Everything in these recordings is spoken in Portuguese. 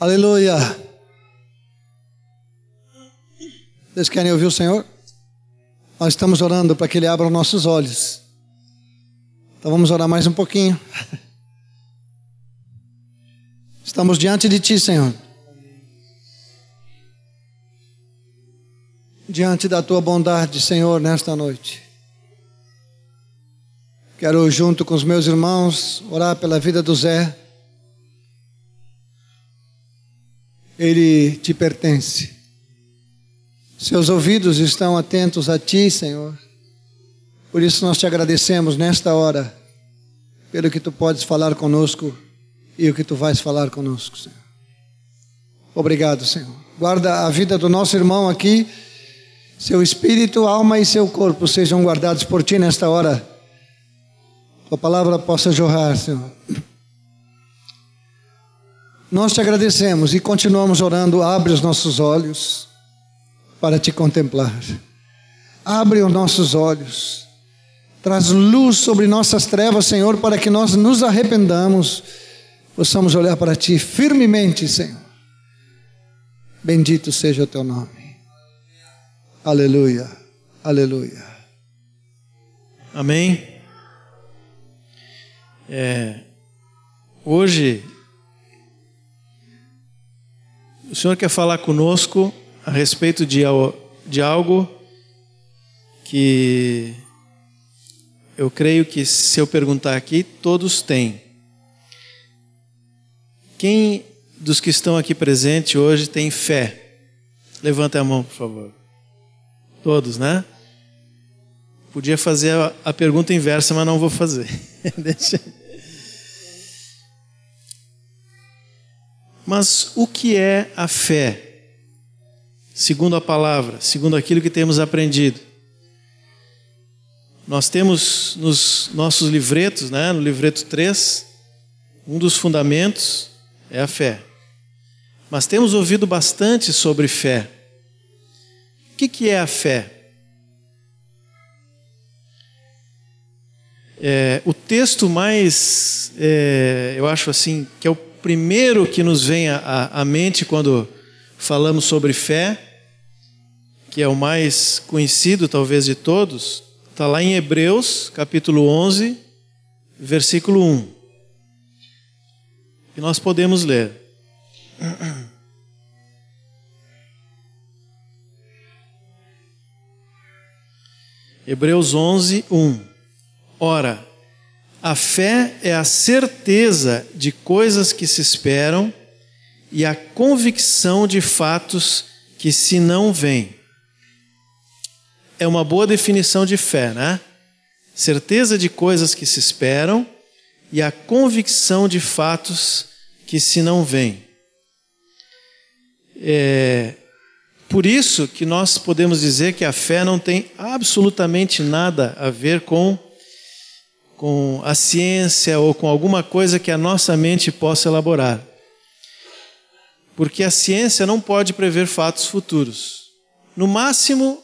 Aleluia. Vocês querem ouvir o Senhor? Nós estamos orando para que Ele abra os nossos olhos. Então vamos orar mais um pouquinho. Estamos diante de Ti, Senhor. Diante da Tua bondade, Senhor, nesta noite. Quero, junto com os meus irmãos, orar pela vida do Zé. Ele te pertence. Seus ouvidos estão atentos a ti, Senhor. Por isso nós te agradecemos nesta hora, pelo que tu podes falar conosco e o que tu vais falar conosco, Senhor. Obrigado, Senhor. Guarda a vida do nosso irmão aqui. Seu espírito, alma e seu corpo sejam guardados por ti nesta hora. Tua palavra possa jorrar, Senhor. Nós te agradecemos e continuamos orando. Abre os nossos olhos para te contemplar. Abre os nossos olhos. Traz luz sobre nossas trevas, Senhor, para que nós nos arrependamos. Possamos olhar para ti firmemente, Senhor. Bendito seja o teu nome. Aleluia. Aleluia. Amém. É, hoje, o Senhor quer falar conosco a respeito de, de algo que eu creio que se eu perguntar aqui, todos têm. Quem dos que estão aqui presentes hoje tem fé? Levanta a mão, por favor. Todos, né? Podia fazer a, a pergunta inversa, mas não vou fazer. Deixa. Mas o que é a fé? segundo a palavra, segundo aquilo que temos aprendido. Nós temos nos nossos livretos, né, no livreto 3, um dos fundamentos é a fé. Mas temos ouvido bastante sobre fé. O que, que é a fé? É, o texto mais, é, eu acho assim, que é o primeiro que nos vem à, mente quando falamos sobre fé, que é o mais conhecido talvez de todos, está lá em Hebreus, capítulo 11, versículo 1. E nós podemos ler. Hebreus 11, 1. Ora, a fé é a certeza de coisas que se esperam e a convicção de fatos que se não veem. É uma boa definição de fé, né? Certeza de coisas que se esperam e a convicção de fatos que se não veem. É por isso que nós podemos dizer que a fé não tem absolutamente nada a ver com com a ciência ou com alguma coisa que a nossa mente possa elaborar porque a ciência não pode prever fatos futuros. No máximo,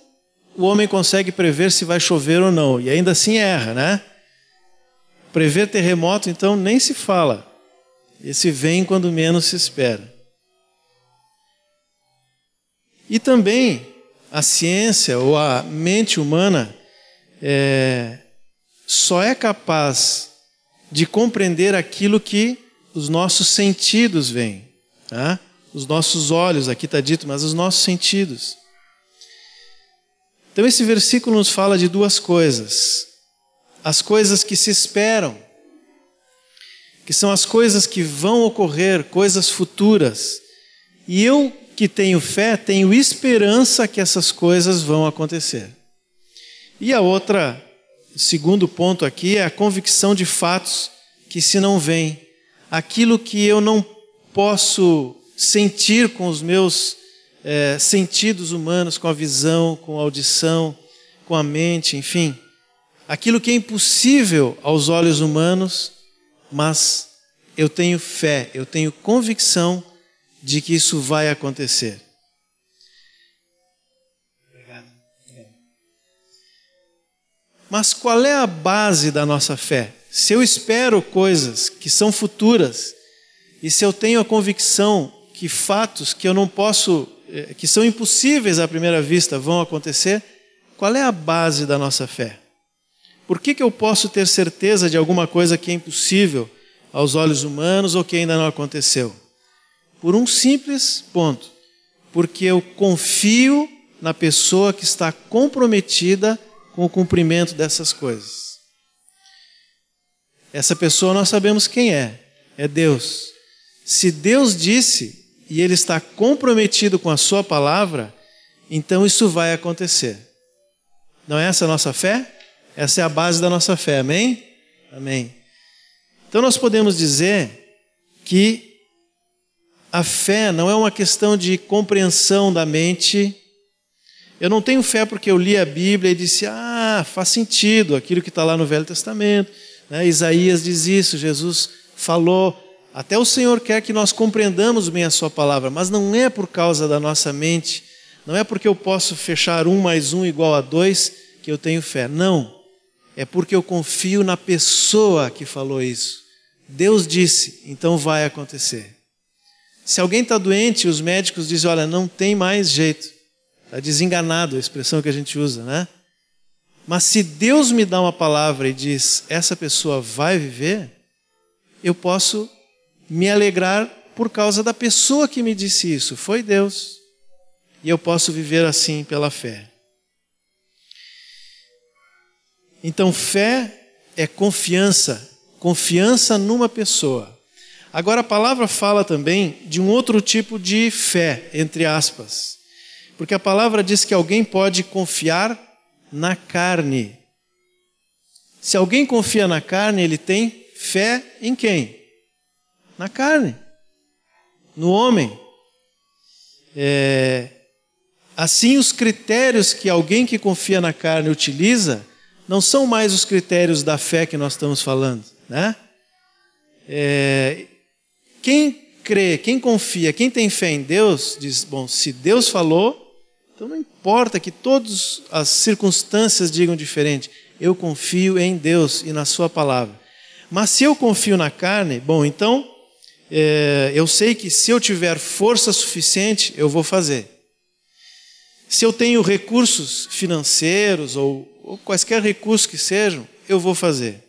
o homem consegue prever se vai chover ou não, e ainda assim erra, né? Prever terremoto, então, nem se fala. Esse vem quando menos se espera. E também a ciência ou a mente humana é, só é capaz de compreender aquilo que os nossos sentidos veem. Tá? os nossos olhos, aqui está dito, mas os nossos sentidos. Então, esse versículo nos fala de duas coisas: as coisas que se esperam, que são as coisas que vão ocorrer, coisas futuras. E eu que tenho fé, tenho esperança que essas coisas vão acontecer. E a outra, segundo ponto aqui, é a convicção de fatos que se não vêm. Aquilo que eu não posso sentir com os meus é, sentidos humanos, com a visão, com a audição, com a mente, enfim. Aquilo que é impossível aos olhos humanos, mas eu tenho fé, eu tenho convicção de que isso vai acontecer. Mas qual é a base da nossa fé? Se eu espero coisas que são futuras, e se eu tenho a convicção que fatos que eu não posso, eh, que são impossíveis à primeira vista, vão acontecer, qual é a base da nossa fé? Por que, que eu posso ter certeza de alguma coisa que é impossível aos olhos humanos ou que ainda não aconteceu? Por um simples ponto. Porque eu confio na pessoa que está comprometida com o cumprimento dessas coisas. Essa pessoa nós sabemos quem é, é Deus. Se Deus disse e Ele está comprometido com a Sua palavra, então isso vai acontecer. Não é essa a nossa fé? Essa é a base da nossa fé, amém? Amém. Então nós podemos dizer que a fé não é uma questão de compreensão da mente. Eu não tenho fé porque eu li a Bíblia e disse, ah, faz sentido aquilo que está lá no Velho Testamento. Né? Isaías diz isso, Jesus falou. Até o Senhor quer que nós compreendamos bem a Sua palavra, mas não é por causa da nossa mente, não é porque eu posso fechar um mais um igual a dois que eu tenho fé. Não é porque eu confio na pessoa que falou isso. Deus disse, então vai acontecer. Se alguém está doente, os médicos dizem: olha, não tem mais jeito. Está desenganado a expressão que a gente usa, né? Mas se Deus me dá uma palavra e diz: essa pessoa vai viver, eu posso me alegrar por causa da pessoa que me disse isso. Foi Deus. E eu posso viver assim pela fé. Então, fé é confiança, confiança numa pessoa. Agora, a palavra fala também de um outro tipo de fé, entre aspas, porque a palavra diz que alguém pode confiar na carne. Se alguém confia na carne, ele tem fé em quem? Na carne, no homem. É... Assim, os critérios que alguém que confia na carne utiliza não são mais os critérios da fé que nós estamos falando, né? É, quem crê, quem confia, quem tem fé em Deus, diz: bom, se Deus falou, então não importa que todas as circunstâncias digam diferente, eu confio em Deus e na Sua palavra. Mas se eu confio na carne, bom, então é, eu sei que se eu tiver força suficiente, eu vou fazer. Se eu tenho recursos financeiros ou ou quaisquer recursos que sejam, eu vou fazer.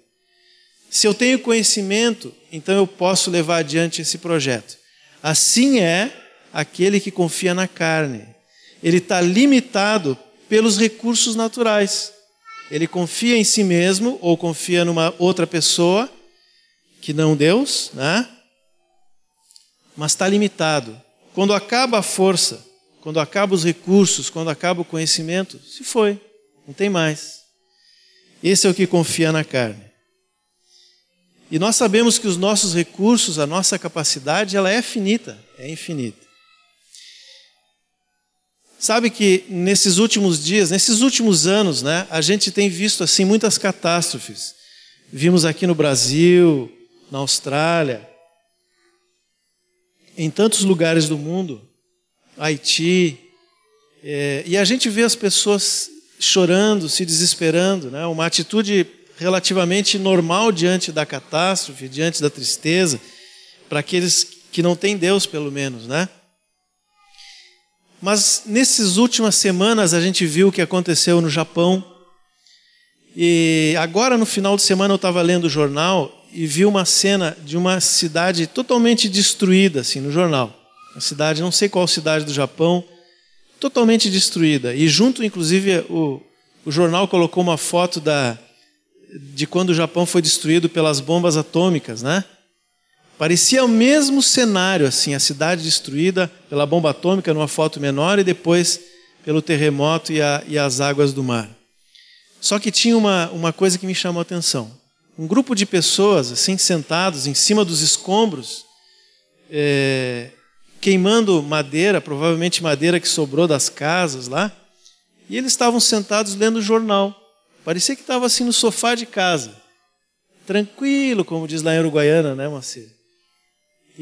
Se eu tenho conhecimento, então eu posso levar adiante esse projeto. Assim é aquele que confia na carne. Ele está limitado pelos recursos naturais. Ele confia em si mesmo ou confia numa outra pessoa que não Deus, né? Mas está limitado. Quando acaba a força, quando acaba os recursos, quando acaba o conhecimento, se foi. Não tem mais. Esse é o que confia na carne. E nós sabemos que os nossos recursos, a nossa capacidade, ela é finita, é infinita. Sabe que nesses últimos dias, nesses últimos anos, né, a gente tem visto assim muitas catástrofes. Vimos aqui no Brasil, na Austrália, em tantos lugares do mundo, Haiti, é, e a gente vê as pessoas chorando, se desesperando, né? uma atitude relativamente normal diante da catástrofe, diante da tristeza, para aqueles que não têm Deus, pelo menos, né? Mas nessas últimas semanas a gente viu o que aconteceu no Japão. E agora no final de semana eu estava lendo o jornal e vi uma cena de uma cidade totalmente destruída assim no jornal. Uma cidade, não sei qual cidade do Japão, totalmente destruída. E junto, inclusive, o, o jornal colocou uma foto da, de quando o Japão foi destruído pelas bombas atômicas, né? Parecia o mesmo cenário, assim, a cidade destruída pela bomba atômica numa foto menor e depois pelo terremoto e, a, e as águas do mar. Só que tinha uma, uma coisa que me chamou a atenção. Um grupo de pessoas, assim, sentados em cima dos escombros, é, queimando madeira, provavelmente madeira que sobrou das casas lá, e eles estavam sentados lendo o jornal. Parecia que estava assim no sofá de casa, tranquilo, como diz lá em Uruguaiana, né, Macedo?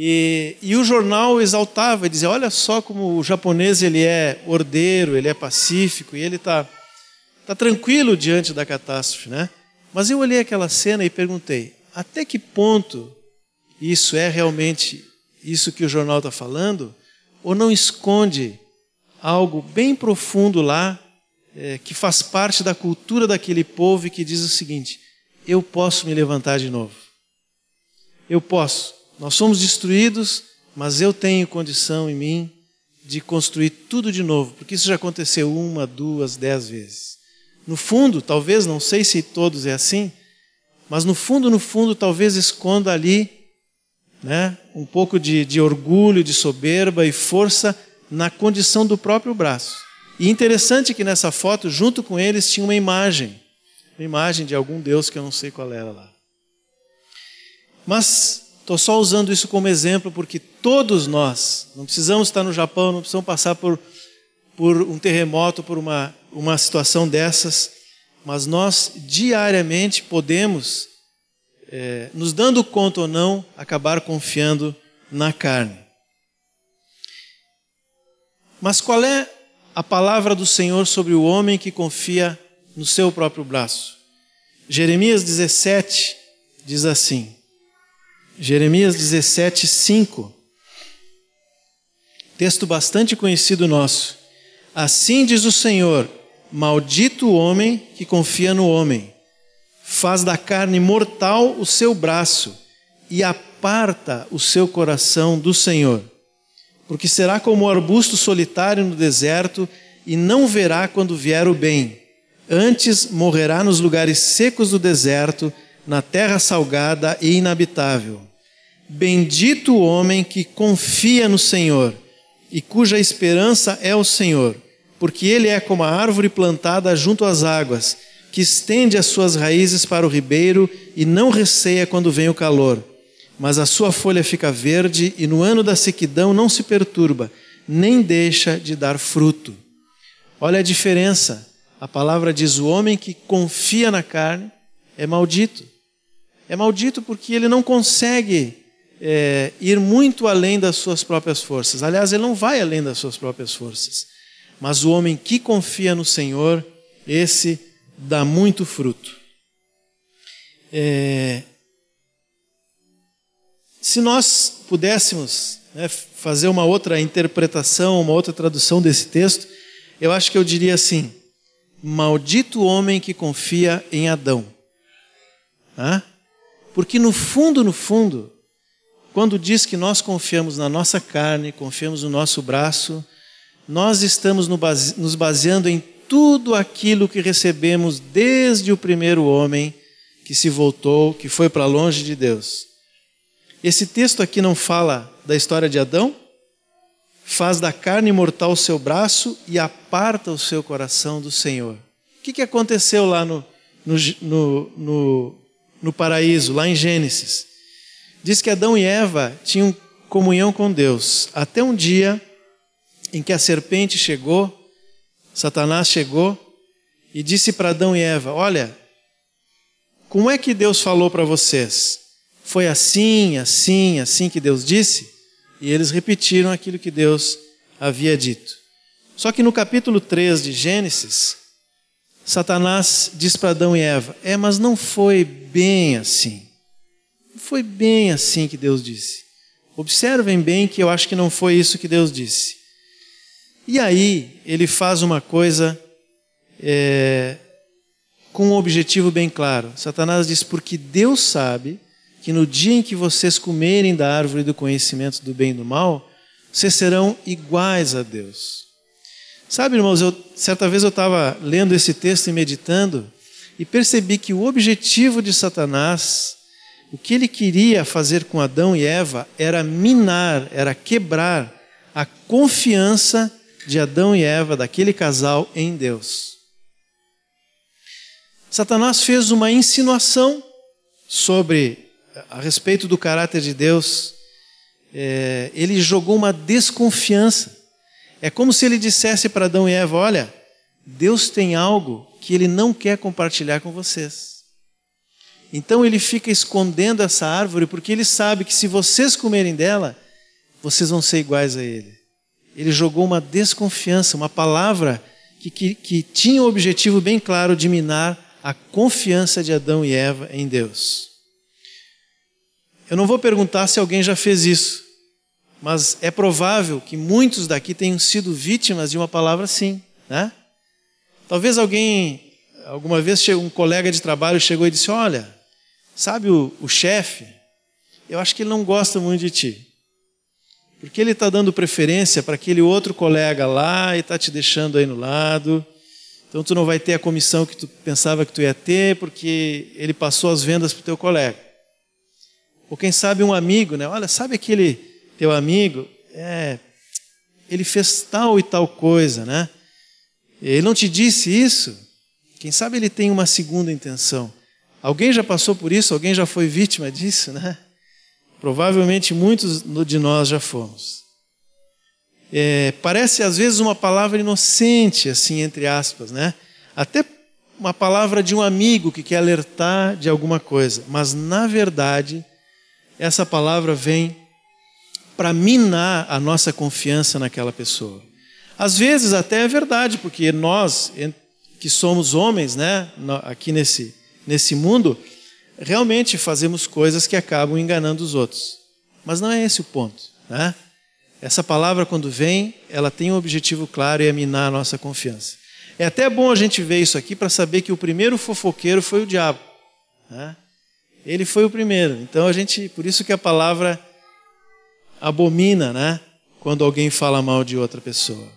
E, e o jornal exaltava e dizia: olha só como o japonês ele é ordeiro, ele é pacífico e ele está tá tranquilo diante da catástrofe, né? Mas eu olhei aquela cena e perguntei: até que ponto isso é realmente isso que o jornal está falando, ou não esconde algo bem profundo lá, é, que faz parte da cultura daquele povo e que diz o seguinte: eu posso me levantar de novo. Eu posso. Nós somos destruídos, mas eu tenho condição em mim de construir tudo de novo, porque isso já aconteceu uma, duas, dez vezes. No fundo, talvez, não sei se todos é assim, mas no fundo, no fundo, talvez esconda ali né, um pouco de, de orgulho, de soberba e força na condição do próprio braço. E interessante que nessa foto, junto com eles, tinha uma imagem, uma imagem de algum deus que eu não sei qual era lá. Mas estou só usando isso como exemplo porque todos nós, não precisamos estar no Japão, não precisamos passar por, por um terremoto, por uma, uma situação dessas, mas nós diariamente podemos é, nos dando conta ou não, acabar confiando na carne. Mas qual é a palavra do Senhor sobre o homem que confia no seu próprio braço? Jeremias 17 diz assim, Jeremias 17, 5, texto bastante conhecido nosso. Assim diz o Senhor: Maldito o homem que confia no homem faz da carne mortal o seu braço e aparta o seu coração do Senhor. Porque será como o arbusto solitário no deserto e não verá quando vier o bem. Antes morrerá nos lugares secos do deserto, na terra salgada e inabitável. Bendito o homem que confia no Senhor e cuja esperança é o Senhor, porque ele é como a árvore plantada junto às águas que estende as suas raízes para o ribeiro e não receia quando vem o calor. Mas a sua folha fica verde e no ano da sequidão não se perturba, nem deixa de dar fruto. Olha a diferença. A palavra diz: o homem que confia na carne é maldito. É maldito porque ele não consegue é, ir muito além das suas próprias forças. Aliás, ele não vai além das suas próprias forças. Mas o homem que confia no Senhor, esse dá muito fruto. É, se nós pudéssemos né, fazer uma outra interpretação, uma outra tradução desse texto, eu acho que eu diria assim: Maldito o homem que confia em Adão. Ah? Porque no fundo, no fundo, quando diz que nós confiamos na nossa carne, confiamos no nosso braço, nós estamos nos baseando em tudo aquilo que recebemos desde o primeiro homem que se voltou, que foi para longe de Deus. Esse texto aqui não fala da história de Adão? Faz da carne mortal o seu braço e aparta o seu coração do Senhor. O que, que aconteceu lá no, no, no, no, no paraíso, lá em Gênesis? Diz que Adão e Eva tinham comunhão com Deus, até um dia em que a serpente chegou Satanás chegou e disse para Adão e Eva: Olha, como é que Deus falou para vocês? Foi assim, assim, assim que Deus disse? E eles repetiram aquilo que Deus havia dito. Só que no capítulo 3 de Gênesis, Satanás diz para Adão e Eva: É, mas não foi bem assim. Não foi bem assim que Deus disse. Observem bem que eu acho que não foi isso que Deus disse. E aí ele faz uma coisa é, com um objetivo bem claro. Satanás diz: Porque Deus sabe que no dia em que vocês comerem da árvore do conhecimento do bem e do mal, vocês serão iguais a Deus. Sabe, irmãos, eu, certa vez eu estava lendo esse texto e meditando e percebi que o objetivo de Satanás, o que ele queria fazer com Adão e Eva, era minar, era quebrar a confiança de Adão e Eva, daquele casal, em Deus. Satanás fez uma insinuação sobre a respeito do caráter de Deus. É, ele jogou uma desconfiança. É como se ele dissesse para Adão e Eva: Olha, Deus tem algo que ele não quer compartilhar com vocês. Então ele fica escondendo essa árvore porque ele sabe que se vocês comerem dela, vocês vão ser iguais a ele ele jogou uma desconfiança, uma palavra que, que, que tinha o objetivo bem claro de minar a confiança de Adão e Eva em Deus. Eu não vou perguntar se alguém já fez isso, mas é provável que muitos daqui tenham sido vítimas de uma palavra assim, né? Talvez alguém, alguma vez um colega de trabalho chegou e disse: Olha, sabe o, o chefe? Eu acho que ele não gosta muito de ti. Porque ele está dando preferência para aquele outro colega lá e está te deixando aí no lado. Então tu não vai ter a comissão que tu pensava que tu ia ter, porque ele passou as vendas para o teu colega. Ou quem sabe um amigo, né? Olha, sabe aquele teu amigo? É, ele fez tal e tal coisa, né? Ele não te disse isso? Quem sabe ele tem uma segunda intenção. Alguém já passou por isso? Alguém já foi vítima disso, né? Provavelmente muitos de nós já fomos. É, parece às vezes uma palavra inocente, assim, entre aspas, né? Até uma palavra de um amigo que quer alertar de alguma coisa, mas na verdade, essa palavra vem para minar a nossa confiança naquela pessoa. Às vezes até é verdade, porque nós, que somos homens, né, aqui nesse, nesse mundo, realmente fazemos coisas que acabam enganando os outros. Mas não é esse o ponto, né? Essa palavra, quando vem, ela tem um objetivo claro e é minar a nossa confiança. É até bom a gente ver isso aqui para saber que o primeiro fofoqueiro foi o diabo. Né? Ele foi o primeiro. Então a gente, por isso que a palavra abomina, né? Quando alguém fala mal de outra pessoa.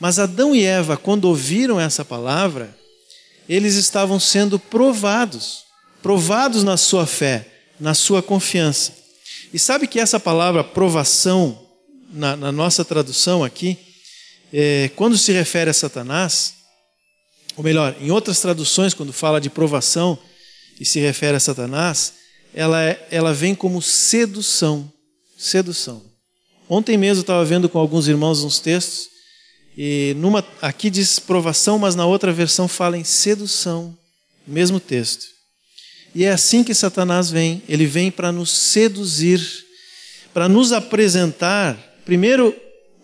Mas Adão e Eva, quando ouviram essa palavra, eles estavam sendo provados, provados na sua fé, na sua confiança. E sabe que essa palavra provação na, na nossa tradução aqui, é, quando se refere a Satanás, ou melhor, em outras traduções, quando fala de provação e se refere a Satanás, ela, é, ela vem como sedução. Sedução. Ontem mesmo eu estava vendo com alguns irmãos uns textos, e numa, aqui diz provação, mas na outra versão fala em sedução, mesmo texto. E é assim que Satanás vem, ele vem para nos seduzir, para nos apresentar Primeiro,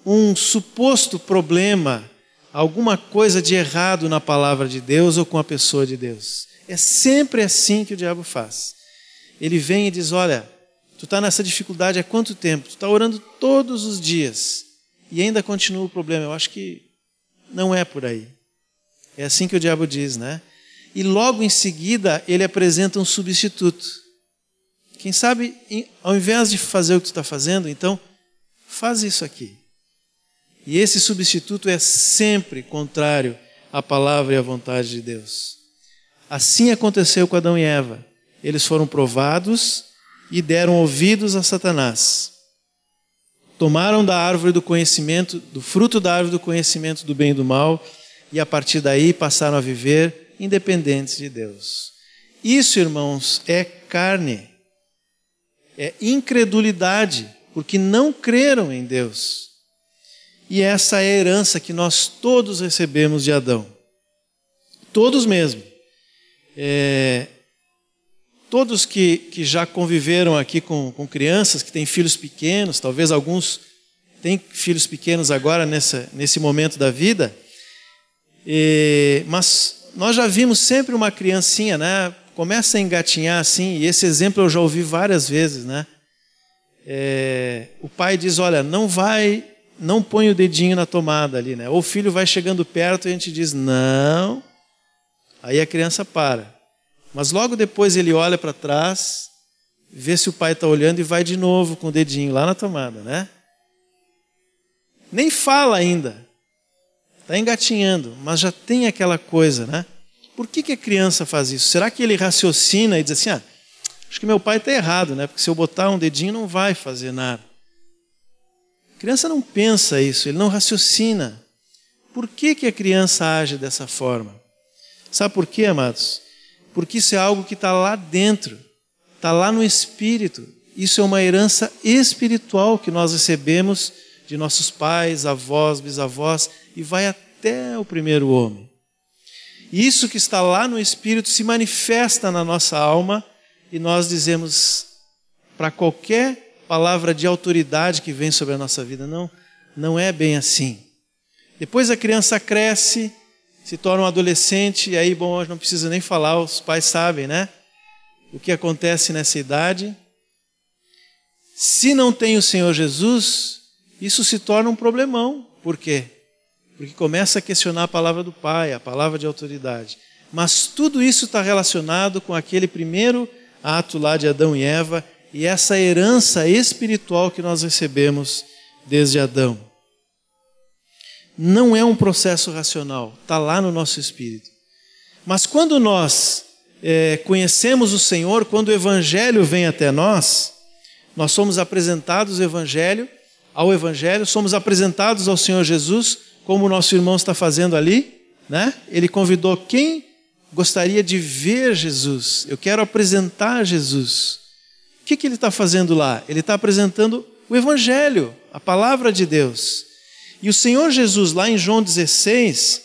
um suposto problema, alguma coisa de errado na palavra de Deus ou com a pessoa de Deus. É sempre assim que o diabo faz. Ele vem e diz: Olha, tu está nessa dificuldade há quanto tempo? Tu está orando todos os dias e ainda continua o problema. Eu acho que não é por aí. É assim que o diabo diz, né? E logo em seguida ele apresenta um substituto. Quem sabe, ao invés de fazer o que tu está fazendo, então faz isso aqui. E esse substituto é sempre contrário à palavra e à vontade de Deus. Assim aconteceu com Adão e Eva. Eles foram provados e deram ouvidos a Satanás. Tomaram da árvore do conhecimento, do fruto da árvore do conhecimento do bem e do mal, e a partir daí passaram a viver independentes de Deus. Isso, irmãos, é carne, é incredulidade porque não creram em Deus. E essa é a herança que nós todos recebemos de Adão. Todos mesmo. É, todos que, que já conviveram aqui com, com crianças, que têm filhos pequenos, talvez alguns têm filhos pequenos agora nessa, nesse momento da vida, e, mas nós já vimos sempre uma criancinha, né? Começa a engatinhar assim, e esse exemplo eu já ouvi várias vezes, né? é, o pai diz: Olha, não vai, não põe o dedinho na tomada ali, né? Ou o filho vai chegando perto e a gente diz: Não. Aí a criança para. Mas logo depois ele olha para trás, vê se o pai está olhando e vai de novo com o dedinho lá na tomada, né? Nem fala ainda. Está engatinhando, mas já tem aquela coisa, né? Por que, que a criança faz isso? Será que ele raciocina e diz assim: ah, Acho que meu pai está errado, né? Porque se eu botar um dedinho não vai fazer nada. A criança não pensa isso, ele não raciocina. Por que, que a criança age dessa forma? Sabe por quê, amados? Porque isso é algo que está lá dentro, está lá no espírito. Isso é uma herança espiritual que nós recebemos de nossos pais, avós, bisavós e vai até o primeiro homem. Isso que está lá no espírito se manifesta na nossa alma e nós dizemos para qualquer palavra de autoridade que vem sobre a nossa vida, não, não é bem assim. Depois a criança cresce, se torna um adolescente, e aí, bom, não precisa nem falar, os pais sabem, né? O que acontece nessa idade. Se não tem o Senhor Jesus, isso se torna um problemão. Por quê? Porque começa a questionar a palavra do Pai, a palavra de autoridade. Mas tudo isso está relacionado com aquele primeiro ato lá de Adão e Eva e essa herança espiritual que nós recebemos desde Adão. Não é um processo racional, está lá no nosso espírito. Mas quando nós é, conhecemos o Senhor, quando o Evangelho vem até nós, nós somos apresentados ao Evangelho, ao Evangelho, somos apresentados ao Senhor Jesus, como o nosso irmão está fazendo ali, né? Ele convidou quem gostaria de ver Jesus. Eu quero apresentar Jesus. O que, que ele está fazendo lá? Ele está apresentando o Evangelho, a palavra de Deus. E o Senhor Jesus, lá em João 16,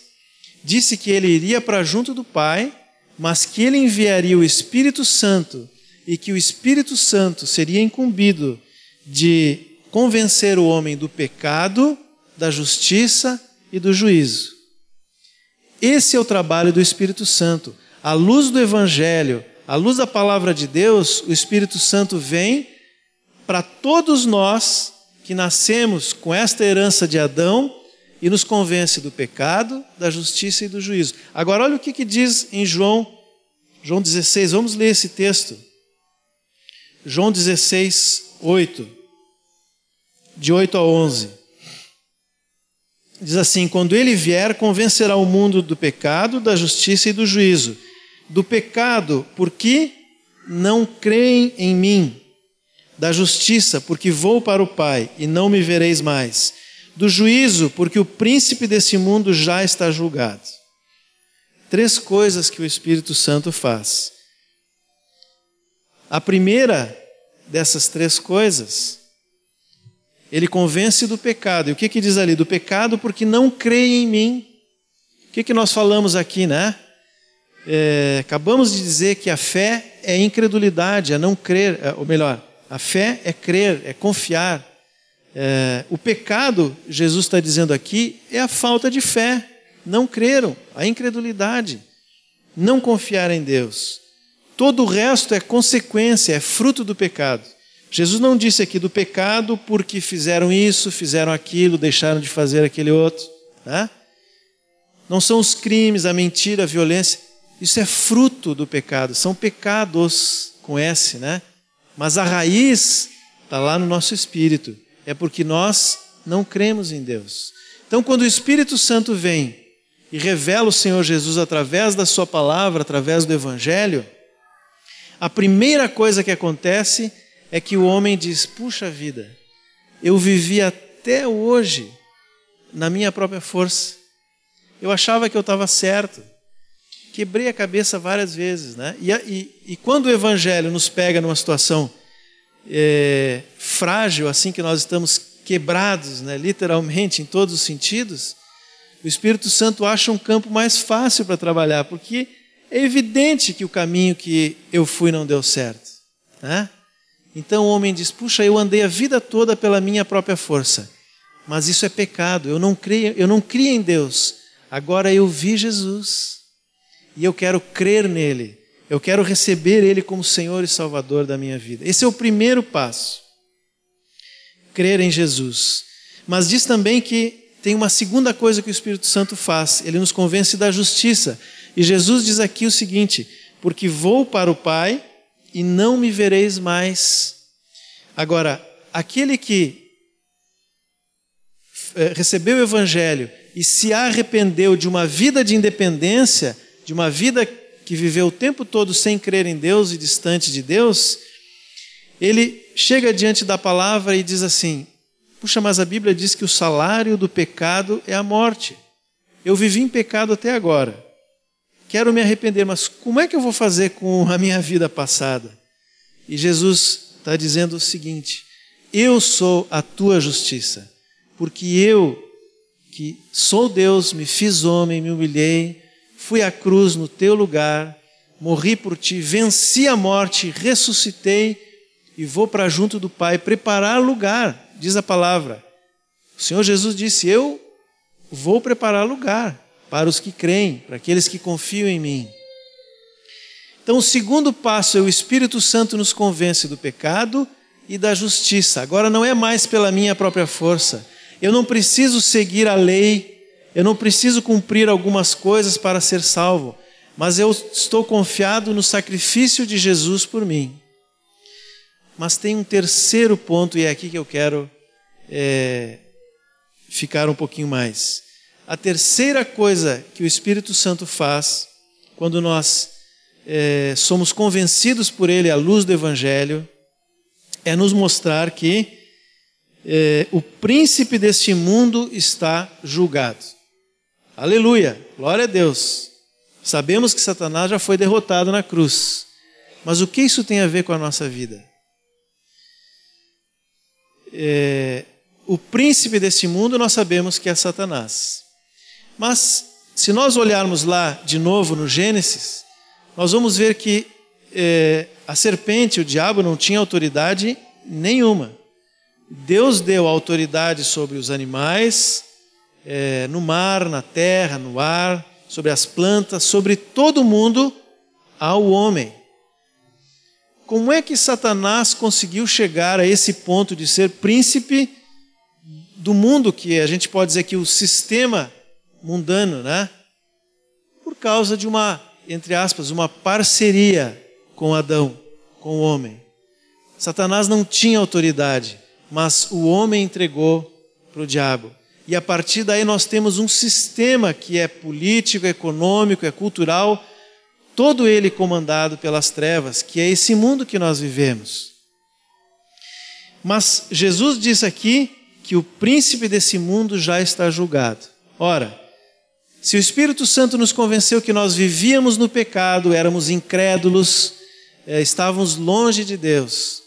disse que ele iria para junto do Pai, mas que ele enviaria o Espírito Santo e que o Espírito Santo seria incumbido de convencer o homem do pecado, da justiça e do juízo. Esse é o trabalho do Espírito Santo. À luz do Evangelho, à luz da palavra de Deus, o Espírito Santo vem para todos nós que nascemos com esta herança de Adão e nos convence do pecado, da justiça e do juízo. Agora, olha o que, que diz em João, João 16, vamos ler esse texto. João 16, 8, de 8 a 11. Diz assim: Quando ele vier, convencerá o mundo do pecado, da justiça e do juízo. Do pecado, porque não creem em mim. Da justiça, porque vou para o Pai e não me vereis mais. Do juízo, porque o príncipe desse mundo já está julgado. Três coisas que o Espírito Santo faz. A primeira dessas três coisas ele convence do pecado. E o que, que diz ali? Do pecado porque não crê em mim. O que, que nós falamos aqui, né? É, acabamos de dizer que a fé é incredulidade, é não crer, é, ou melhor, a fé é crer, é confiar. É, o pecado, Jesus está dizendo aqui, é a falta de fé. Não creram, a incredulidade, não confiar em Deus. Todo o resto é consequência, é fruto do pecado. Jesus não disse aqui do pecado porque fizeram isso, fizeram aquilo, deixaram de fazer aquele outro. Né? Não são os crimes, a mentira, a violência. Isso é fruto do pecado, são pecados com S, né? Mas a raiz está lá no nosso espírito. É porque nós não cremos em Deus. Então, quando o Espírito Santo vem e revela o Senhor Jesus através da Sua palavra, através do Evangelho, a primeira coisa que acontece é que o homem diz: puxa vida, eu vivi até hoje na minha própria força. Eu achava que eu estava certo. Quebrei a cabeça várias vezes. Né? E, e, e quando o Evangelho nos pega numa situação é, frágil, assim que nós estamos quebrados, né, literalmente, em todos os sentidos, o Espírito Santo acha um campo mais fácil para trabalhar, porque é evidente que o caminho que eu fui não deu certo. Né? Então o homem diz: Puxa, eu andei a vida toda pela minha própria força, mas isso é pecado, eu não creio, eu não criei em Deus. Agora eu vi Jesus e eu quero crer nele, eu quero receber ele como Senhor e Salvador da minha vida. Esse é o primeiro passo. Crer em Jesus. Mas diz também que tem uma segunda coisa que o Espírito Santo faz, ele nos convence da justiça. E Jesus diz aqui o seguinte: Porque vou para o Pai e não me vereis mais. Agora, aquele que eh, recebeu o Evangelho e se arrependeu de uma vida de independência, de uma vida que viveu o tempo todo sem crer em Deus e distante de Deus, ele chega diante da palavra e diz assim: Puxa, mas a Bíblia diz que o salário do pecado é a morte. Eu vivi em pecado até agora quero me arrepender, mas como é que eu vou fazer com a minha vida passada? E Jesus está dizendo o seguinte: Eu sou a tua justiça, porque eu, que sou Deus, me fiz homem, me humilhei, fui à cruz no teu lugar, morri por ti, venci a morte, ressuscitei e vou para junto do Pai preparar lugar, diz a palavra. O Senhor Jesus disse: Eu vou preparar lugar para os que creem, para aqueles que confiam em mim. Então, o segundo passo é o Espírito Santo nos convence do pecado e da justiça. Agora não é mais pela minha própria força. Eu não preciso seguir a lei, eu não preciso cumprir algumas coisas para ser salvo, mas eu estou confiado no sacrifício de Jesus por mim. Mas tem um terceiro ponto, e é aqui que eu quero é, ficar um pouquinho mais. A terceira coisa que o Espírito Santo faz quando nós é, somos convencidos por Ele à luz do Evangelho é nos mostrar que é, o príncipe deste mundo está julgado. Aleluia, glória a Deus. Sabemos que Satanás já foi derrotado na cruz. Mas o que isso tem a ver com a nossa vida? É, o príncipe deste mundo nós sabemos que é Satanás. Mas se nós olharmos lá de novo no Gênesis, nós vamos ver que é, a serpente, o diabo, não tinha autoridade nenhuma. Deus deu autoridade sobre os animais, é, no mar, na terra, no ar, sobre as plantas, sobre todo mundo ao homem. Como é que Satanás conseguiu chegar a esse ponto de ser príncipe do mundo, que a gente pode dizer que o sistema mundano, né? Por causa de uma, entre aspas, uma parceria com Adão, com o homem. Satanás não tinha autoridade, mas o homem entregou para o diabo. E a partir daí nós temos um sistema que é político, econômico, é cultural, todo ele comandado pelas trevas, que é esse mundo que nós vivemos. Mas Jesus disse aqui que o príncipe desse mundo já está julgado. Ora, se o Espírito Santo nos convenceu que nós vivíamos no pecado, éramos incrédulos, eh, estávamos longe de Deus,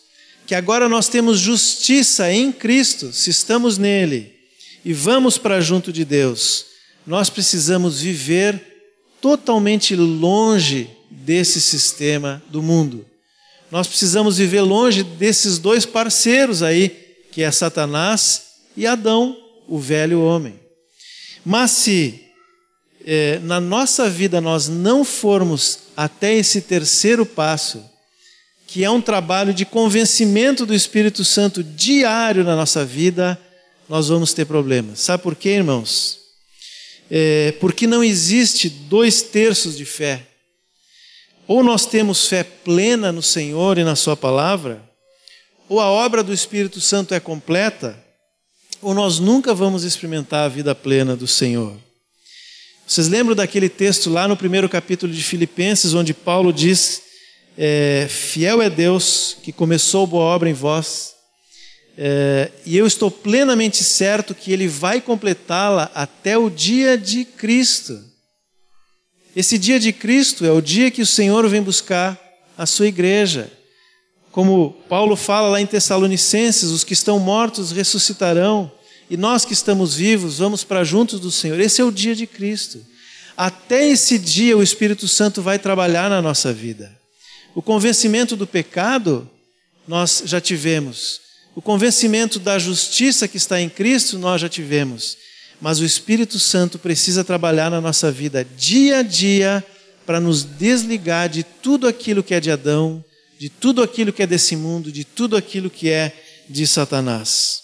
que agora nós temos justiça em Cristo, se estamos nele e vamos para junto de Deus, nós precisamos viver totalmente longe desse sistema do mundo. Nós precisamos viver longe desses dois parceiros aí, que é Satanás e Adão, o velho homem. Mas se é, na nossa vida nós não formos até esse terceiro passo, que é um trabalho de convencimento do Espírito Santo diário na nossa vida, nós vamos ter problemas. Sabe por quê, irmãos? É, porque não existe dois terços de fé. Ou nós temos fé plena no Senhor e na Sua palavra, ou a obra do Espírito Santo é completa, ou nós nunca vamos experimentar a vida plena do Senhor. Vocês lembram daquele texto lá no primeiro capítulo de Filipenses, onde Paulo diz: é, Fiel é Deus que começou boa obra em vós, é, e eu estou plenamente certo que Ele vai completá-la até o dia de Cristo. Esse dia de Cristo é o dia que o Senhor vem buscar a sua igreja. Como Paulo fala lá em Tessalonicenses, os que estão mortos ressuscitarão, e nós que estamos vivos vamos para juntos do Senhor. Esse é o dia de Cristo. Até esse dia o Espírito Santo vai trabalhar na nossa vida. O convencimento do pecado nós já tivemos. O convencimento da justiça que está em Cristo nós já tivemos. Mas o Espírito Santo precisa trabalhar na nossa vida dia a dia para nos desligar de tudo aquilo que é de Adão, de tudo aquilo que é desse mundo, de tudo aquilo que é de Satanás.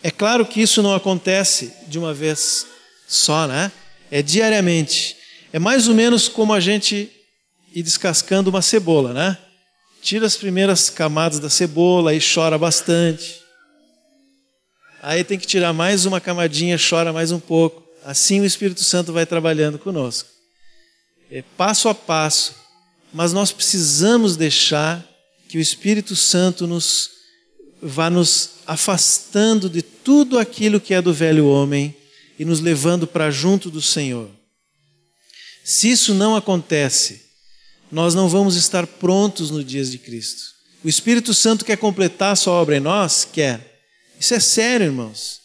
É claro que isso não acontece de uma vez só, né? É diariamente. É mais ou menos como a gente ir descascando uma cebola, né? Tira as primeiras camadas da cebola e chora bastante. Aí tem que tirar mais uma camadinha, chora mais um pouco. Assim o Espírito Santo vai trabalhando conosco é, passo a passo, mas nós precisamos deixar que o Espírito Santo nos vá nos afastando de tudo aquilo que é do velho homem e nos levando para junto do Senhor. Se isso não acontece, nós não vamos estar prontos no dias de Cristo. O Espírito Santo quer completar a sua obra em nós? Quer. Isso é sério, irmãos.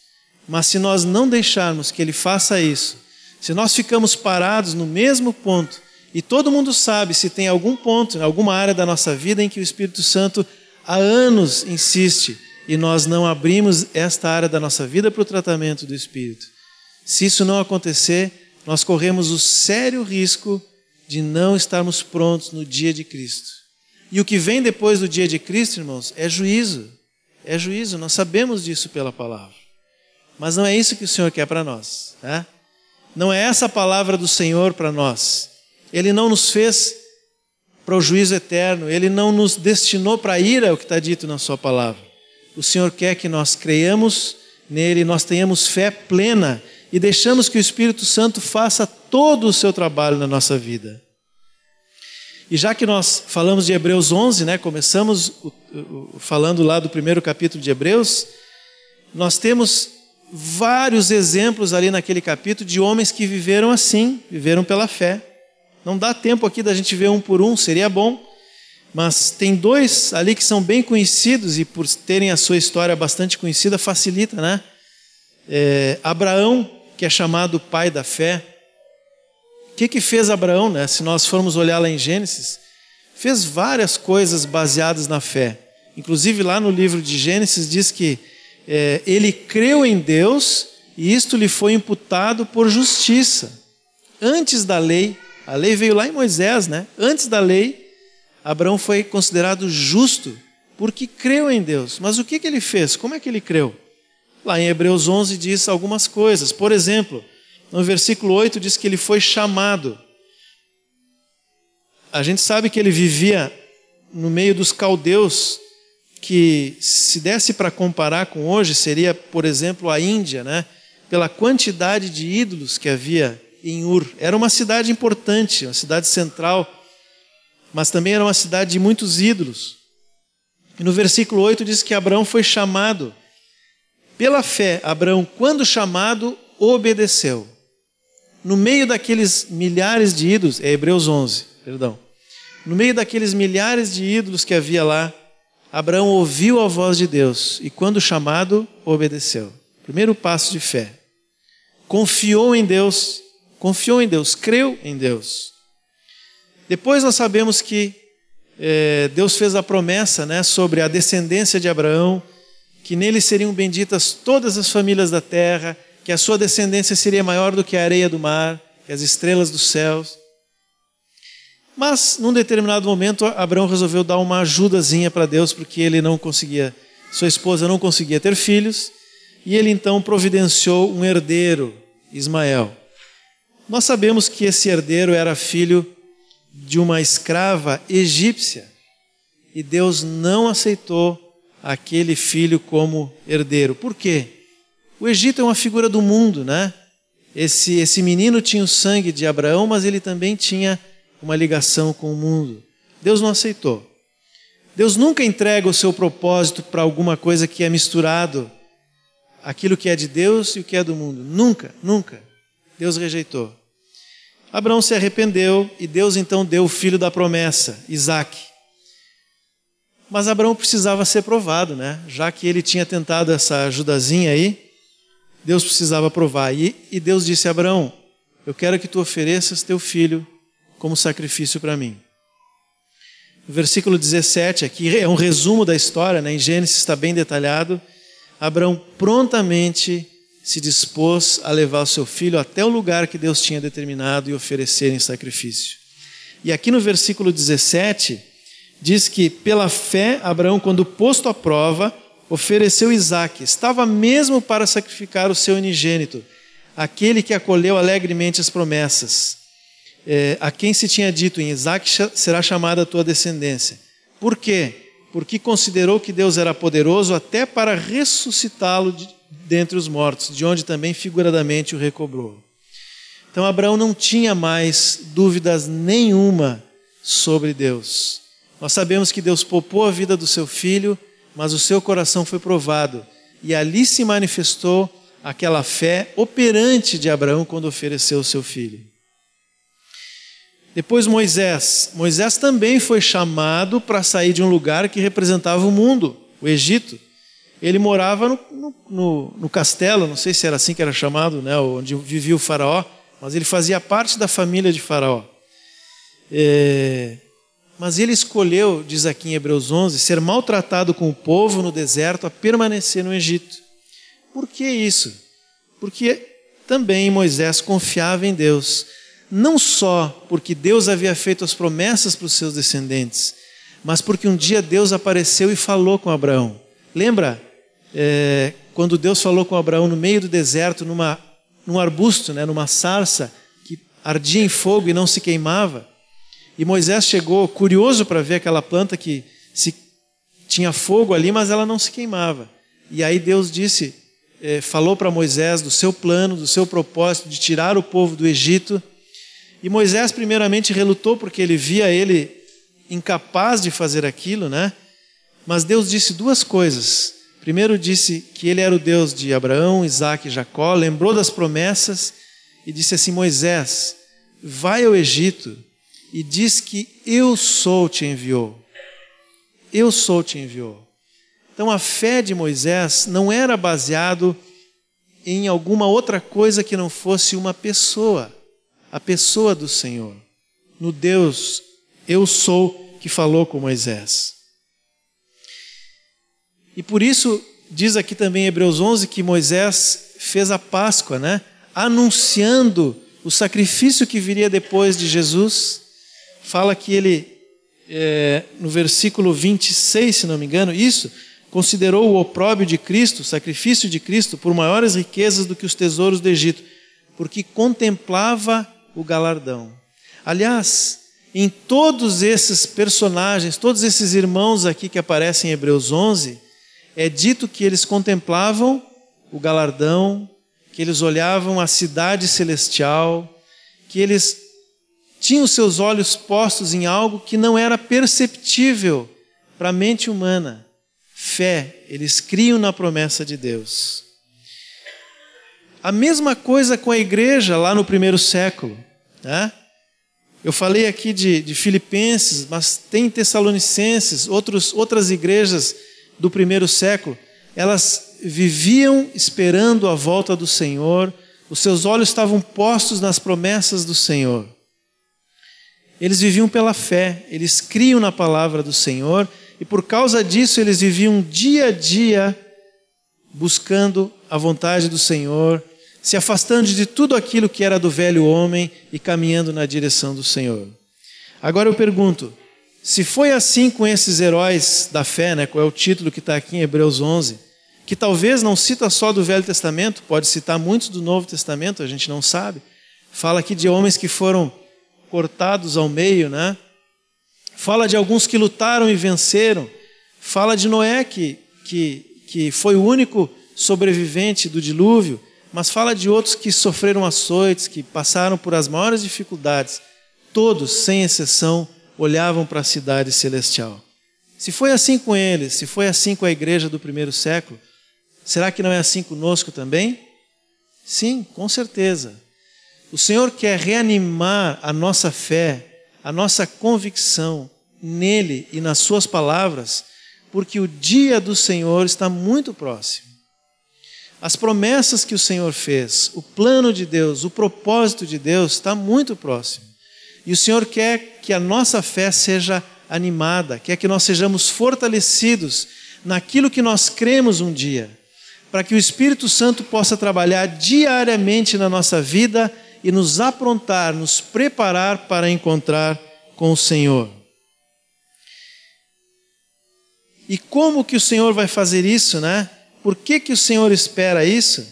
Mas se nós não deixarmos que Ele faça isso, se nós ficamos parados no mesmo ponto, e todo mundo sabe se tem algum ponto, alguma área da nossa vida em que o Espírito Santo há anos insiste e nós não abrimos esta área da nossa vida para o tratamento do Espírito. Se isso não acontecer, nós corremos o sério risco de não estarmos prontos no dia de Cristo. E o que vem depois do dia de Cristo, irmãos, é juízo. É juízo, nós sabemos disso pela palavra. Mas não é isso que o Senhor quer para nós. Né? Não é essa a palavra do Senhor para nós. Ele não nos fez para o juízo eterno, ele não nos destinou para a ira, é o que está dito na Sua palavra. O Senhor quer que nós creiamos nele, nós tenhamos fé plena e deixamos que o Espírito Santo faça todo o seu trabalho na nossa vida. E já que nós falamos de Hebreus 11, né, começamos falando lá do primeiro capítulo de Hebreus, nós temos vários exemplos ali naquele capítulo de homens que viveram assim, viveram pela fé. Não dá tempo aqui da gente ver um por um, seria bom, mas tem dois ali que são bem conhecidos e por terem a sua história bastante conhecida facilita, né? É, Abraão, que é chamado pai da fé, o que, que fez Abraão, né? Se nós formos olhar lá em Gênesis, fez várias coisas baseadas na fé. Inclusive lá no livro de Gênesis diz que é, ele creu em Deus e isto lhe foi imputado por justiça. Antes da lei, a lei veio lá em Moisés, né? Antes da lei, Abraão foi considerado justo porque creu em Deus. Mas o que, que ele fez? Como é que ele creu? Lá em Hebreus 11 diz algumas coisas. Por exemplo, no versículo 8 diz que ele foi chamado. A gente sabe que ele vivia no meio dos caldeus, que se desse para comparar com hoje, seria, por exemplo, a Índia, né? pela quantidade de ídolos que havia em Ur. Era uma cidade importante, uma cidade central, mas também era uma cidade de muitos ídolos. E no versículo 8 diz que Abraão foi chamado. Pela fé, Abraão, quando chamado, obedeceu no meio daqueles milhares de ídolos, é Hebreus 11, perdão. No meio daqueles milhares de ídolos que havia lá, Abraão ouviu a voz de Deus e, quando chamado, obedeceu. Primeiro passo de fé. Confiou em Deus, confiou em Deus, creu em Deus. Depois nós sabemos que é, Deus fez a promessa né, sobre a descendência de Abraão, que nele seriam benditas todas as famílias da terra, que a sua descendência seria maior do que a areia do mar, que as estrelas dos céus. Mas, num determinado momento, Abraão resolveu dar uma ajudazinha para Deus, porque ele não conseguia, sua esposa não conseguia ter filhos, e ele então providenciou um herdeiro, Ismael. Nós sabemos que esse herdeiro era filho de uma escrava egípcia, e Deus não aceitou aquele filho como herdeiro. Por quê? O Egito é uma figura do mundo, né? Esse, esse menino tinha o sangue de Abraão, mas ele também tinha uma ligação com o mundo. Deus não aceitou. Deus nunca entrega o seu propósito para alguma coisa que é misturado aquilo que é de Deus e o que é do mundo. Nunca, nunca. Deus rejeitou. Abraão se arrependeu e Deus então deu o filho da promessa, Isaac. Mas Abraão precisava ser provado, né? Já que ele tinha tentado essa ajudazinha aí, Deus precisava provar. E, e Deus disse a Abraão: Eu quero que tu ofereças teu filho como sacrifício para mim. O versículo 17 aqui é um resumo da história, né? em Gênesis está bem detalhado. Abraão prontamente se dispôs a levar o seu filho até o lugar que Deus tinha determinado e oferecer em sacrifício. E aqui no versículo 17, diz que pela fé, Abraão, quando posto à prova, ofereceu Isaac, estava mesmo para sacrificar o seu unigênito, aquele que acolheu alegremente as promessas, é, a quem se tinha dito em Isaac será chamada a tua descendência. Por quê? Porque considerou que Deus era poderoso até para ressuscitá-lo de, dentre os mortos, de onde também figuradamente o recobrou. Então Abraão não tinha mais dúvidas nenhuma sobre Deus. Nós sabemos que Deus poupou a vida do seu filho mas o seu coração foi provado, e ali se manifestou aquela fé operante de Abraão quando ofereceu o seu filho. Depois Moisés. Moisés também foi chamado para sair de um lugar que representava o mundo, o Egito. Ele morava no, no, no, castelo, não sei se era assim que era chamado, né, onde vivia o faraó, mas ele fazia parte da família de faraó. É, mas ele escolheu, diz aqui em Hebreus 11, ser maltratado com o povo no deserto a permanecer no Egito. Por que isso? Porque também Moisés confiava em Deus, não só porque Deus havia feito as promessas para os seus descendentes, mas porque um dia Deus apareceu e falou com Abraão. Lembra é, quando Deus falou com Abraão no meio do deserto, numa, num arbusto, né, numa sarça que ardia em fogo e não se queimava? E Moisés chegou curioso para ver aquela planta que se, tinha fogo ali, mas ela não se queimava. E aí Deus disse, é, falou para Moisés do seu plano, do seu propósito de tirar o povo do Egito. E Moisés, primeiramente, relutou porque ele via ele incapaz de fazer aquilo, né? Mas Deus disse duas coisas. Primeiro, disse que ele era o Deus de Abraão, Isaac e Jacó, lembrou das promessas e disse assim: Moisés, vai ao Egito e diz que eu sou te enviou. Eu sou te enviou. Então a fé de Moisés não era baseado em alguma outra coisa que não fosse uma pessoa, a pessoa do Senhor, no Deus eu sou que falou com Moisés. E por isso diz aqui também em Hebreus 11 que Moisés fez a Páscoa, né? Anunciando o sacrifício que viria depois de Jesus fala que ele, é, no versículo 26, se não me engano, isso, considerou o opróbio de Cristo, o sacrifício de Cristo, por maiores riquezas do que os tesouros do Egito, porque contemplava o galardão. Aliás, em todos esses personagens, todos esses irmãos aqui que aparecem em Hebreus 11, é dito que eles contemplavam o galardão, que eles olhavam a cidade celestial, que eles tinham seus olhos postos em algo que não era perceptível para a mente humana. Fé, eles criam na promessa de Deus. A mesma coisa com a igreja lá no primeiro século. Né? Eu falei aqui de, de Filipenses, mas tem Tessalonicenses, outros, outras igrejas do primeiro século. Elas viviam esperando a volta do Senhor, os seus olhos estavam postos nas promessas do Senhor. Eles viviam pela fé, eles criam na palavra do Senhor e por causa disso eles viviam dia a dia buscando a vontade do Senhor, se afastando de tudo aquilo que era do velho homem e caminhando na direção do Senhor. Agora eu pergunto, se foi assim com esses heróis da fé, né, qual é o título que está aqui em Hebreus 11, que talvez não cita só do Velho Testamento, pode citar muitos do Novo Testamento, a gente não sabe. Fala aqui de homens que foram cortados ao meio, né? Fala de alguns que lutaram e venceram. Fala de Noé, que, que, que foi o único sobrevivente do dilúvio, mas fala de outros que sofreram açoites, que passaram por as maiores dificuldades. Todos, sem exceção, olhavam para a cidade celestial. Se foi assim com eles, se foi assim com a igreja do primeiro século, será que não é assim conosco também? Sim, com certeza. O Senhor quer reanimar a nossa fé, a nossa convicção nele e nas Suas palavras, porque o dia do Senhor está muito próximo. As promessas que o Senhor fez, o plano de Deus, o propósito de Deus está muito próximo. E o Senhor quer que a nossa fé seja animada, quer que nós sejamos fortalecidos naquilo que nós cremos um dia, para que o Espírito Santo possa trabalhar diariamente na nossa vida e nos aprontar, nos preparar para encontrar com o Senhor. E como que o Senhor vai fazer isso, né? Por que, que o Senhor espera isso?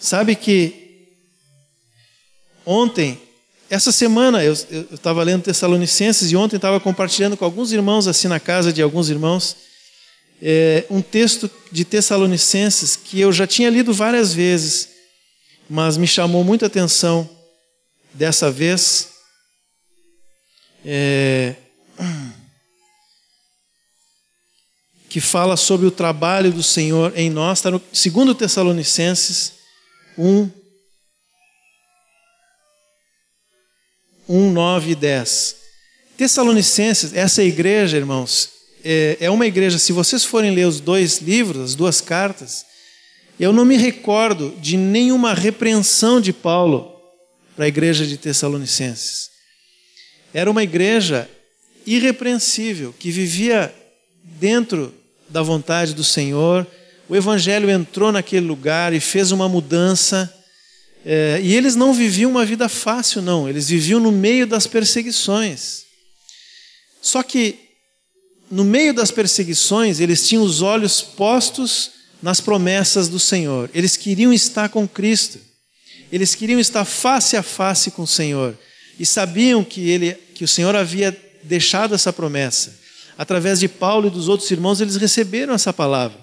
Sabe que ontem, essa semana, eu estava lendo Tessalonicenses e ontem estava compartilhando com alguns irmãos, assim na casa de alguns irmãos, é, um texto de Tessalonicenses que eu já tinha lido várias vezes, mas me chamou muita atenção dessa vez. É, que fala sobre o trabalho do Senhor em nós, está no 2 Tessalonicenses 1, 1, 9 e 10. Tessalonicenses, essa igreja, irmãos, é, é uma igreja, se vocês forem ler os dois livros, as duas cartas, eu não me recordo de nenhuma repreensão de Paulo para a igreja de Tessalonicenses. Era uma igreja irrepreensível, que vivia dentro da vontade do Senhor. O Evangelho entrou naquele lugar e fez uma mudança. É, e eles não viviam uma vida fácil, não, eles viviam no meio das perseguições. Só que, no meio das perseguições, eles tinham os olhos postos nas promessas do Senhor. Eles queriam estar com Cristo. Eles queriam estar face a face com o Senhor e sabiam que ele que o Senhor havia deixado essa promessa. Através de Paulo e dos outros irmãos, eles receberam essa palavra.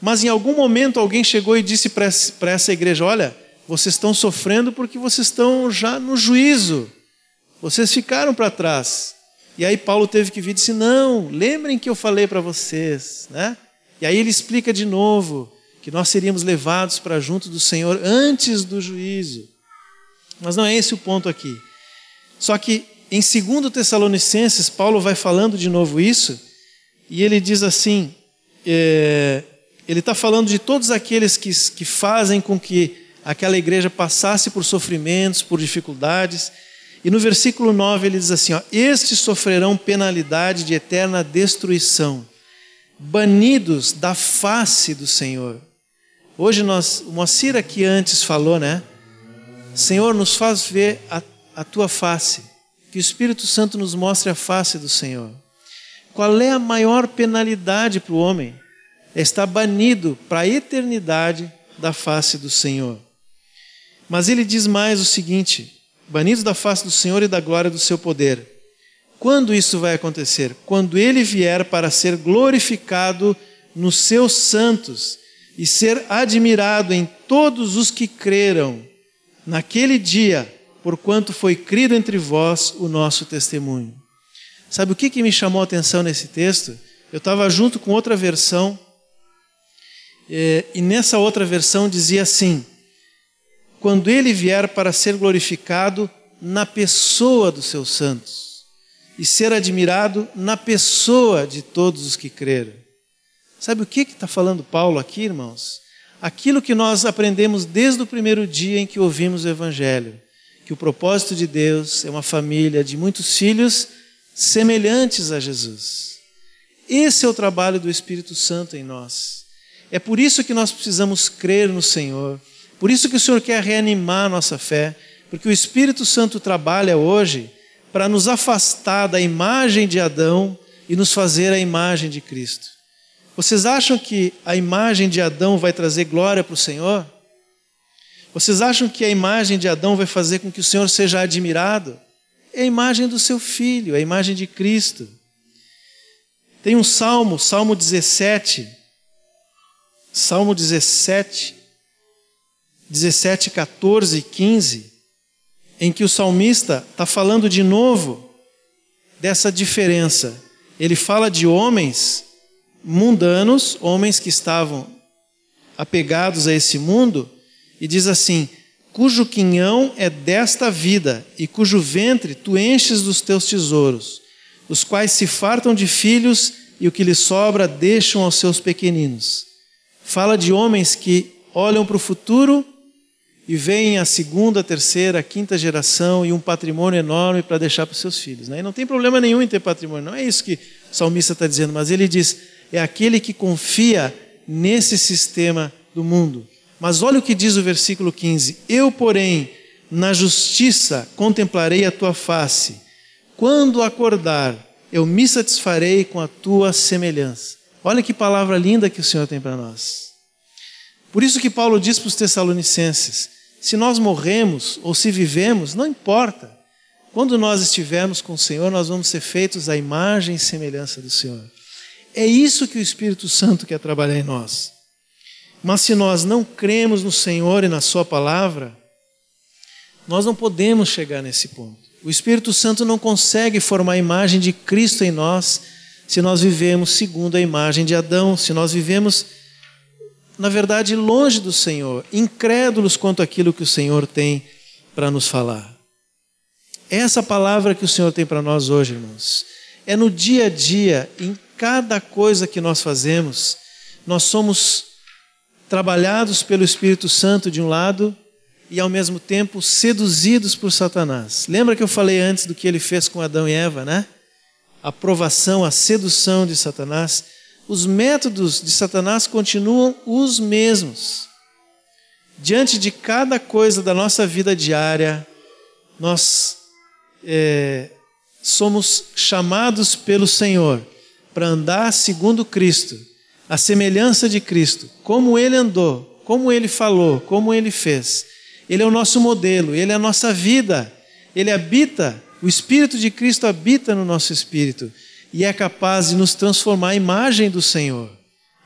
Mas em algum momento alguém chegou e disse para essa igreja: Olha, vocês estão sofrendo porque vocês estão já no juízo, vocês ficaram para trás. E aí Paulo teve que vir e disse: Não, lembrem que eu falei para vocês. Né? E aí ele explica de novo que nós seríamos levados para junto do Senhor antes do juízo. Mas não é esse o ponto aqui. Só que em 2 Tessalonicenses, Paulo vai falando de novo isso, e ele diz assim: é, ele está falando de todos aqueles que, que fazem com que aquela igreja passasse por sofrimentos, por dificuldades. E no versículo 9 ele diz assim: ó, Estes sofrerão penalidade de eterna destruição, banidos da face do Senhor. Hoje nós, o Moacir aqui antes falou, né? Senhor, nos faz ver a, a tua face. Que o Espírito Santo nos mostre a face do Senhor. Qual é a maior penalidade para o homem? É estar banido para a eternidade da face do Senhor. Mas ele diz mais o seguinte: banidos da face do Senhor e da glória do seu poder. Quando isso vai acontecer? Quando ele vier para ser glorificado nos seus santos e ser admirado em todos os que creram. Naquele dia, porquanto foi crido entre vós o nosso testemunho. Sabe o que, que me chamou a atenção nesse texto? Eu estava junto com outra versão, é, e nessa outra versão dizia assim: quando ele vier para ser glorificado na pessoa dos seus santos, e ser admirado na pessoa de todos os que creram. Sabe o que está falando Paulo aqui, irmãos? Aquilo que nós aprendemos desde o primeiro dia em que ouvimos o Evangelho que o propósito de Deus é uma família de muitos filhos semelhantes a Jesus. Esse é o trabalho do Espírito Santo em nós. É por isso que nós precisamos crer no Senhor. Por isso que o Senhor quer reanimar a nossa fé, porque o Espírito Santo trabalha hoje para nos afastar da imagem de Adão e nos fazer a imagem de Cristo. Vocês acham que a imagem de Adão vai trazer glória para o Senhor? Vocês acham que a imagem de Adão vai fazer com que o Senhor seja admirado? É a imagem do seu filho, é a imagem de Cristo. Tem um salmo, Salmo 17, Salmo 17, 17, 14 e 15, em que o salmista está falando de novo dessa diferença. Ele fala de homens mundanos, homens que estavam apegados a esse mundo, e diz assim: cujo quinhão é desta vida, e cujo ventre tu enches dos teus tesouros, os quais se fartam de filhos, e o que lhes sobra deixam aos seus pequeninos. Fala de homens que olham para o futuro e veem a segunda, terceira, quinta geração e um patrimônio enorme para deixar para os seus filhos. Né? E não tem problema nenhum em ter patrimônio, não é isso que o salmista está dizendo, mas ele diz: é aquele que confia nesse sistema do mundo. Mas olha o que diz o versículo 15: Eu, porém, na justiça contemplarei a tua face. Quando acordar, eu me satisfarei com a tua semelhança. Olha que palavra linda que o Senhor tem para nós. Por isso que Paulo diz para os Tessalonicenses: se nós morremos ou se vivemos, não importa. Quando nós estivermos com o Senhor, nós vamos ser feitos à imagem e semelhança do Senhor. É isso que o Espírito Santo quer trabalhar em nós. Mas se nós não cremos no Senhor e na Sua palavra, nós não podemos chegar nesse ponto. O Espírito Santo não consegue formar a imagem de Cristo em nós se nós vivemos segundo a imagem de Adão, se nós vivemos, na verdade, longe do Senhor, incrédulos quanto aquilo que o Senhor tem para nos falar. Essa palavra que o Senhor tem para nós hoje, irmãos, é no dia a dia, em cada coisa que nós fazemos, nós somos trabalhados pelo Espírito Santo de um lado e ao mesmo tempo seduzidos por Satanás. Lembra que eu falei antes do que ele fez com Adão e Eva, né? A provação, a sedução de Satanás. Os métodos de Satanás continuam os mesmos. Diante de cada coisa da nossa vida diária, nós é, somos chamados pelo Senhor para andar segundo Cristo, a semelhança de Cristo, como Ele andou, como Ele falou, como Ele fez. Ele é o nosso modelo, Ele é a nossa vida, Ele habita, o Espírito de Cristo habita no nosso espírito e é capaz de nos transformar à imagem do Senhor.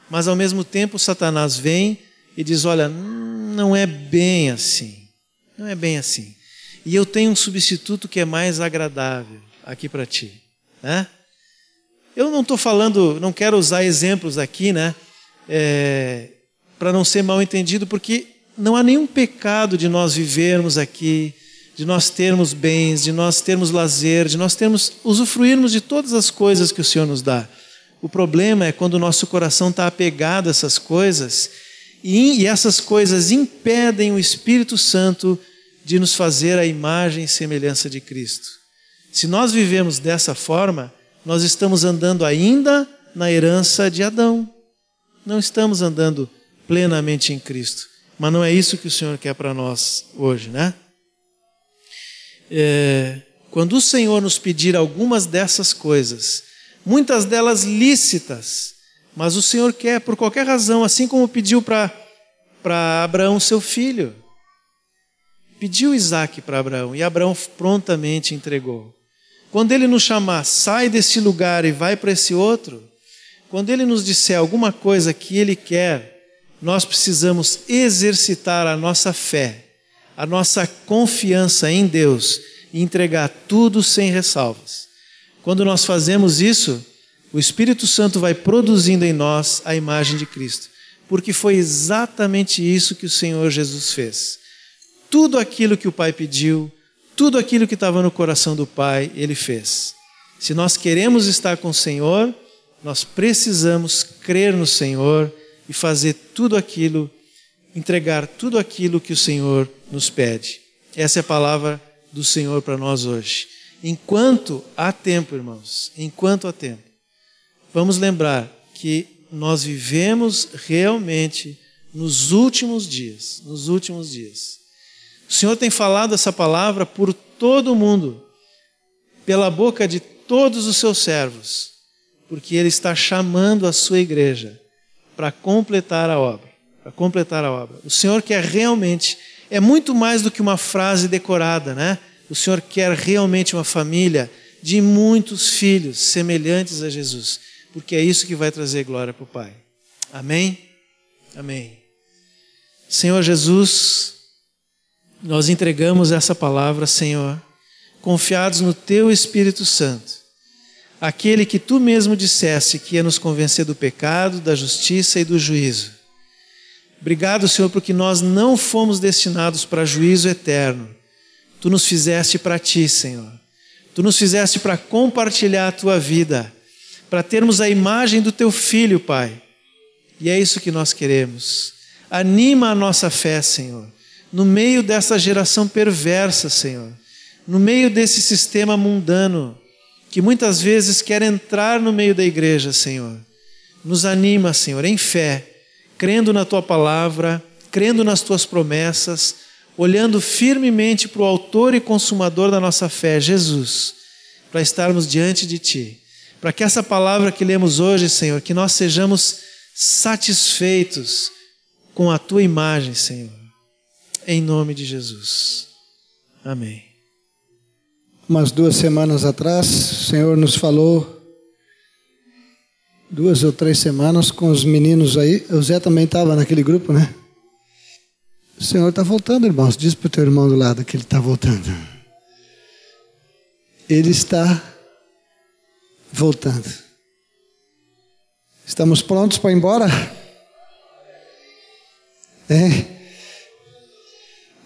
Mas ao mesmo tempo, Satanás vem e diz: Olha, não é bem assim, não é bem assim. E eu tenho um substituto que é mais agradável aqui para ti. Né? Eu não estou falando, não quero usar exemplos aqui, né? É, para não ser mal entendido, porque não há nenhum pecado de nós vivermos aqui, de nós termos bens, de nós termos lazer, de nós termos, usufruirmos de todas as coisas que o Senhor nos dá. O problema é quando o nosso coração está apegado a essas coisas e, e essas coisas impedem o Espírito Santo de nos fazer a imagem e semelhança de Cristo. Se nós vivemos dessa forma, nós estamos andando ainda na herança de Adão. Não estamos andando plenamente em Cristo. Mas não é isso que o Senhor quer para nós hoje, né? É, quando o Senhor nos pedir algumas dessas coisas, muitas delas lícitas, mas o Senhor quer por qualquer razão, assim como pediu para Abraão, seu filho. Pediu Isaac para Abraão e Abraão prontamente entregou. Quando ele nos chamar, sai desse lugar e vai para esse outro, quando ele nos disser alguma coisa que ele quer, nós precisamos exercitar a nossa fé, a nossa confiança em Deus e entregar tudo sem ressalvas. Quando nós fazemos isso, o Espírito Santo vai produzindo em nós a imagem de Cristo, porque foi exatamente isso que o Senhor Jesus fez. Tudo aquilo que o Pai pediu, tudo aquilo que estava no coração do Pai, ele fez. Se nós queremos estar com o Senhor, nós precisamos crer no Senhor e fazer tudo aquilo, entregar tudo aquilo que o Senhor nos pede. Essa é a palavra do Senhor para nós hoje. Enquanto há tempo, irmãos, enquanto há tempo, vamos lembrar que nós vivemos realmente nos últimos dias, nos últimos dias. O Senhor tem falado essa palavra por todo o mundo, pela boca de todos os seus servos, porque Ele está chamando a sua igreja para completar a obra, para completar a obra. O Senhor quer realmente, é muito mais do que uma frase decorada, né? O Senhor quer realmente uma família de muitos filhos semelhantes a Jesus, porque é isso que vai trazer glória para o Pai. Amém? Amém. Senhor Jesus, nós entregamos essa palavra, Senhor, confiados no Teu Espírito Santo, aquele que Tu mesmo disseste que ia nos convencer do pecado, da justiça e do juízo. Obrigado, Senhor, porque nós não fomos destinados para juízo eterno. Tu nos fizeste para Ti, Senhor. Tu nos fizeste para compartilhar a Tua vida, para termos a imagem do Teu Filho, Pai. E é isso que nós queremos. Anima a nossa fé, Senhor no meio dessa geração perversa, Senhor, no meio desse sistema mundano que muitas vezes quer entrar no meio da igreja, Senhor. Nos anima, Senhor, em fé, crendo na tua palavra, crendo nas tuas promessas, olhando firmemente para o Autor e Consumador da nossa fé, Jesus, para estarmos diante de Ti. Para que essa palavra que lemos hoje, Senhor, que nós sejamos satisfeitos com a Tua imagem, Senhor em nome de Jesus. Amém. Umas duas semanas atrás, o Senhor nos falou, duas ou três semanas, com os meninos aí. O Zé também estava naquele grupo, né? O Senhor está voltando, irmãos. Diz para o teu irmão do lado que ele está voltando. Ele está voltando. Estamos prontos para ir embora? É.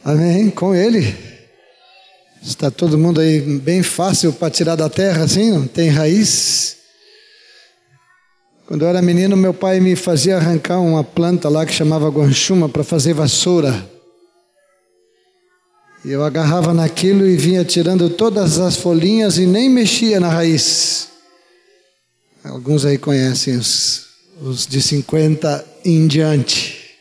Amém? Com Ele. Está todo mundo aí bem fácil para tirar da terra, assim, não tem raiz. Quando eu era menino, meu pai me fazia arrancar uma planta lá que chamava guanchuma para fazer vassoura. E eu agarrava naquilo e vinha tirando todas as folhinhas e nem mexia na raiz. Alguns aí conhecem os, os de 50 em diante.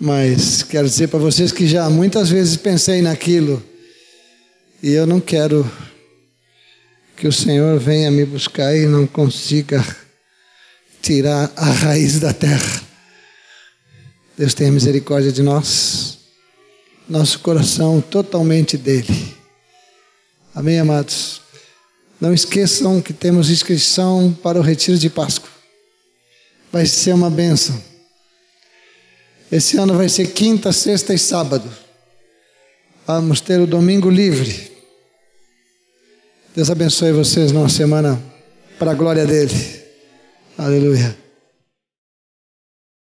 Mas quero dizer para vocês que já muitas vezes pensei naquilo e eu não quero que o Senhor venha me buscar e não consiga tirar a raiz da terra. Deus tenha misericórdia de nós, nosso coração totalmente dele. Amém, amados? Não esqueçam que temos inscrição para o retiro de Páscoa. Vai ser uma bênção. Esse ano vai ser quinta, sexta e sábado. Vamos ter o domingo livre. Deus abençoe vocês numa semana para a glória dele. Aleluia.